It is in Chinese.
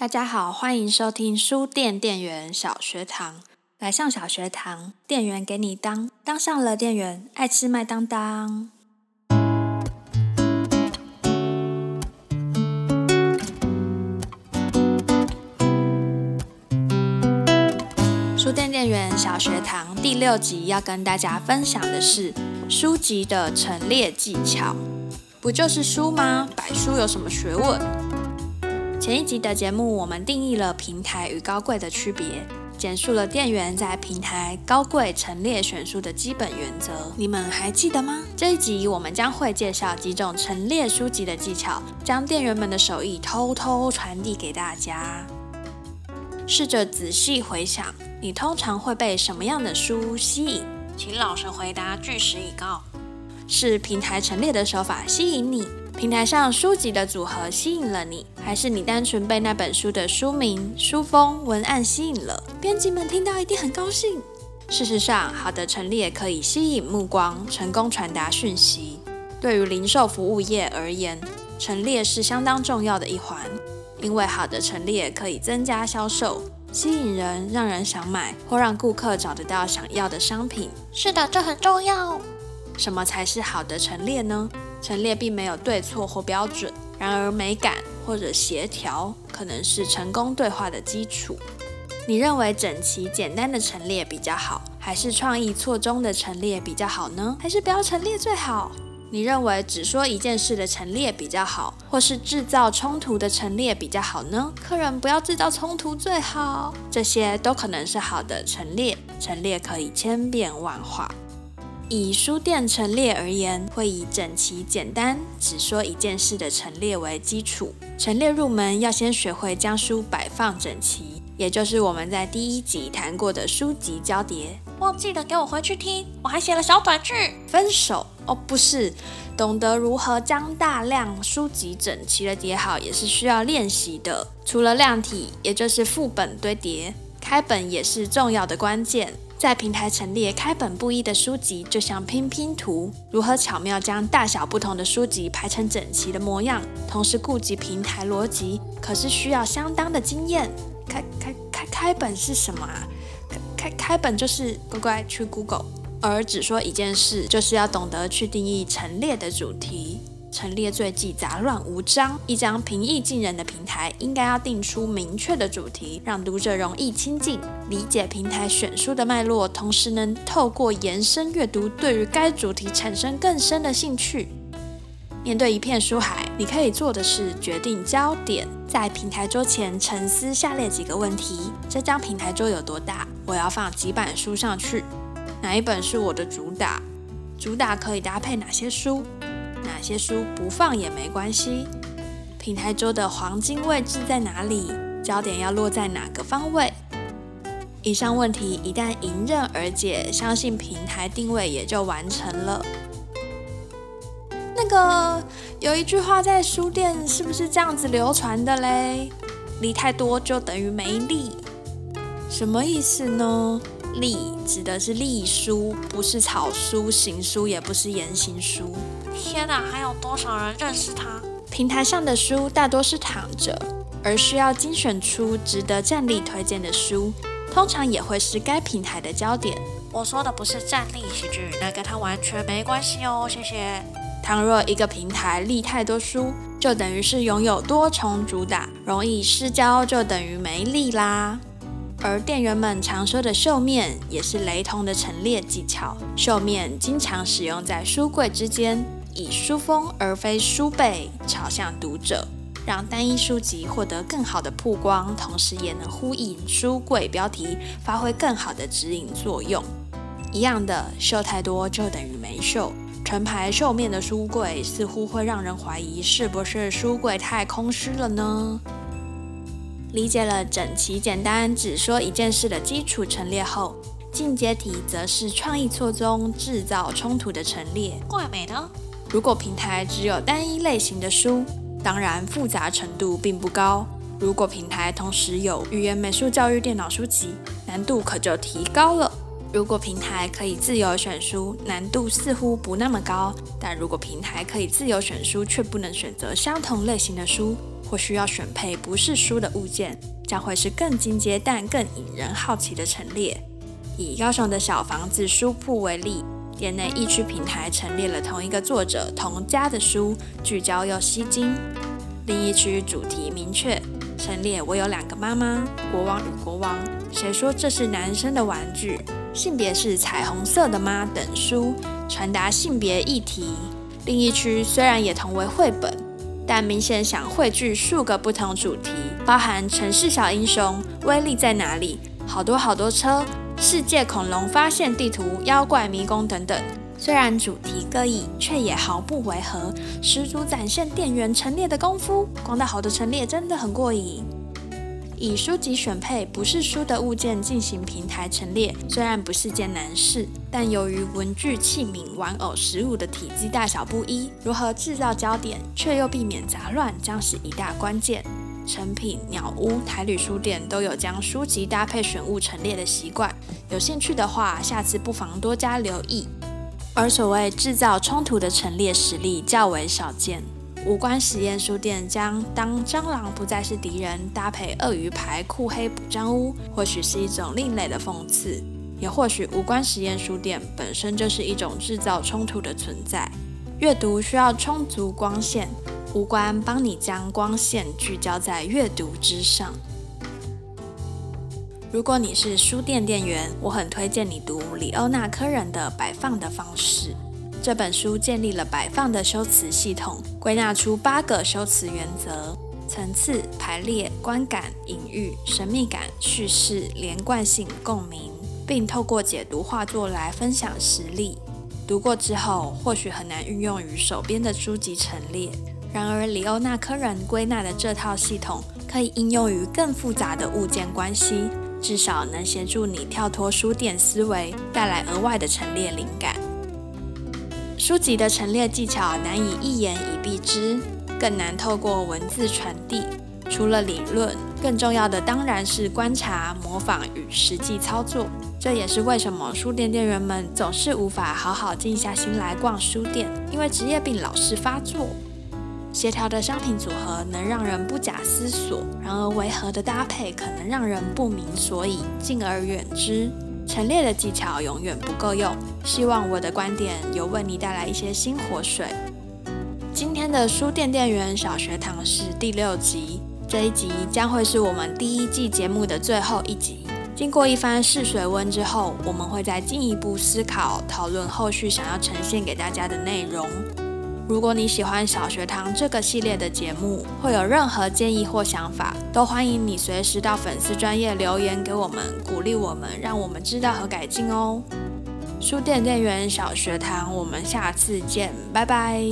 大家好，欢迎收听书店店员小学堂。来上小学堂，店员给你当，当上了店员，爱吃麦当当。书店店员小学堂第六集要跟大家分享的是书籍的陈列技巧。不就是书吗？摆书有什么学问？前一集的节目，我们定义了平台与高贵的区别，简述了店员在平台、高贵陈列选书的基本原则。你们还记得吗？这一集我们将会介绍几种陈列书籍的技巧，将店员们的手艺偷偷传递给大家。试着仔细回想，你通常会被什么样的书吸引？请老实回答，据实以告。是平台陈列的手法吸引你？平台上书籍的组合吸引了你，还是你单纯被那本书的书名、书封、文案吸引了？编辑们听到一定很高兴。事实上，好的陈列可以吸引目光，成功传达讯息。对于零售服务业而言，陈列是相当重要的一环，因为好的陈列可以增加销售，吸引人，让人想买，或让顾客找得到想要的商品。是的，这很重要。什么才是好的陈列呢？陈列并没有对错或标准，然而美感或者协调可能是成功对话的基础。你认为整齐简单的陈列比较好，还是创意错综的陈列比较好呢？还是不要陈列最好？你认为只说一件事的陈列比较好，或是制造冲突的陈列比较好呢？客人不要制造冲突最好。这些都可能是好的陈列，陈列可以千变万化。以书店陈列而言，会以整齐简单、只说一件事的陈列为基础。陈列入门要先学会将书摆放整齐，也就是我们在第一集谈过的书籍交叠。忘记了，给我回去听，我还写了小短句。分手哦，不是，懂得如何将大量书籍整齐的叠好，也是需要练习的。除了量体，也就是副本堆叠，开本也是重要的关键。在平台陈列开本不一的书籍，就像拼拼图，如何巧妙将大小不同的书籍排成整齐的模样，同时顾及平台逻辑，可是需要相当的经验。开开开开本是什么啊？开开开本就是乖乖去 Google，而只说一件事，就是要懂得去定义陈列的主题。陈列最忌杂乱无章。一张平易近人的平台，应该要定出明确的主题，让读者容易亲近、理解平台选书的脉络，同时能透过延伸阅读，对于该主题产生更深的兴趣。面对一片书海，你可以做的是决定焦点，在平台桌前沉思下列几个问题：这张平台桌有多大？我要放几本书上去？哪一本是我的主打？主打可以搭配哪些书？哪些书不放也没关系？平台桌的黄金位置在哪里？焦点要落在哪个方位？以上问题一旦迎刃而解，相信平台定位也就完成了。那个有一句话在书店是不是这样子流传的嘞？利太多就等于没利，什么意思呢？利指的是隶书，不是草书、行书，也不是言行书。天哪，还有多少人认识他？平台上的书大多是躺着，而需要精选出值得站立推荐的书，通常也会是该平台的焦点。我说的不是站立喜剧，那跟他完全没关系哦。谢谢。倘若一个平台立太多书，就等于是拥有多重主打，容易失焦，就等于没力啦。而店员们常说的绣面也是雷同的陈列技巧。绣面经常使用在书柜之间，以书封而非书背朝向读者，让单一书籍获得更好的曝光，同时也能呼应书柜标题，发挥更好的指引作用。一样的，秀太多就等于没秀。成排绣面的书柜似乎会让人怀疑，是不是书柜太空虚了呢？理解了整齐简单只说一件事的基础陈列后，进阶题则是创意错综、制造冲突的陈列。怪美的。如果平台只有单一类型的书，当然复杂程度并不高；如果平台同时有语言、美术、教育、电脑书籍，难度可就提高了。如果平台可以自由选书，难度似乎不那么高；但如果平台可以自由选书，却不能选择相同类型的书，或需要选配不是书的物件，将会是更进阶但更引人好奇的陈列。以高雄的小房子书铺为例，店内一区平台陈列了同一个作者同家的书，聚焦又吸睛；另一区主题明确，陈列我有两个妈妈，国王与国王，谁说这是男生的玩具？性别是彩虹色的吗？等书传达性别议题。另一区虽然也同为绘本，但明显想汇聚数个不同主题，包含城市小英雄、威力在哪里、好多好多车、世界恐龙发现地图、妖怪迷宫等等。虽然主题各异，却也毫不违和，十足展现店员陈列的功夫。光到好的陈列真的很过瘾。以书籍选配不是书的物件进行平台陈列，虽然不是件难事，但由于文具、器皿、玩偶、食物的体积大小不一，如何制造焦点却又避免杂乱，将是一大关键。成品、鸟屋、台旅书店都有将书籍搭配选物陈列的习惯，有兴趣的话，下次不妨多加留意。而所谓制造冲突的陈列实力较为少见。无关实验书店将当蟑螂不再是敌人，搭配鳄鱼牌酷黑补蟑屋，或许是一种另类的讽刺，也或许无关实验书店本身就是一种制造冲突的存在。阅读需要充足光线，无关帮你将光线聚焦在阅读之上。如果你是书店店员，我很推荐你读里欧纳科人的摆放的方式。这本书建立了摆放的修辞系统，归纳出八个修辞原则：层次、排列、观感、隐喻、神秘感、叙事、连贯性、共鸣，并透过解读画作来分享实例。读过之后，或许很难运用于手边的书籍陈列，然而里欧纳科人归纳的这套系统，可以应用于更复杂的物件关系，至少能协助你跳脱书店思维，带来额外的陈列灵感。书籍的陈列技巧难以一言以蔽之，更难透过文字传递。除了理论，更重要的当然是观察、模仿与实际操作。这也是为什么书店店员们总是无法好好静下心来逛书店，因为职业病老是发作。协调的商品组合能让人不假思索，然而违和的搭配可能让人不明所以，敬而远之。陈列的技巧永远不够用，希望我的观点有为你带来一些新活水。今天的书店店员小学堂是第六集，这一集将会是我们第一季节目的最后一集。经过一番试水温之后，我们会再进一步思考讨论后续想要呈现给大家的内容。如果你喜欢小学堂这个系列的节目，会有任何建议或想法，都欢迎你随时到粉丝专业留言给我们，鼓励我们，让我们知道和改进哦。书店店员小学堂，我们下次见，拜拜。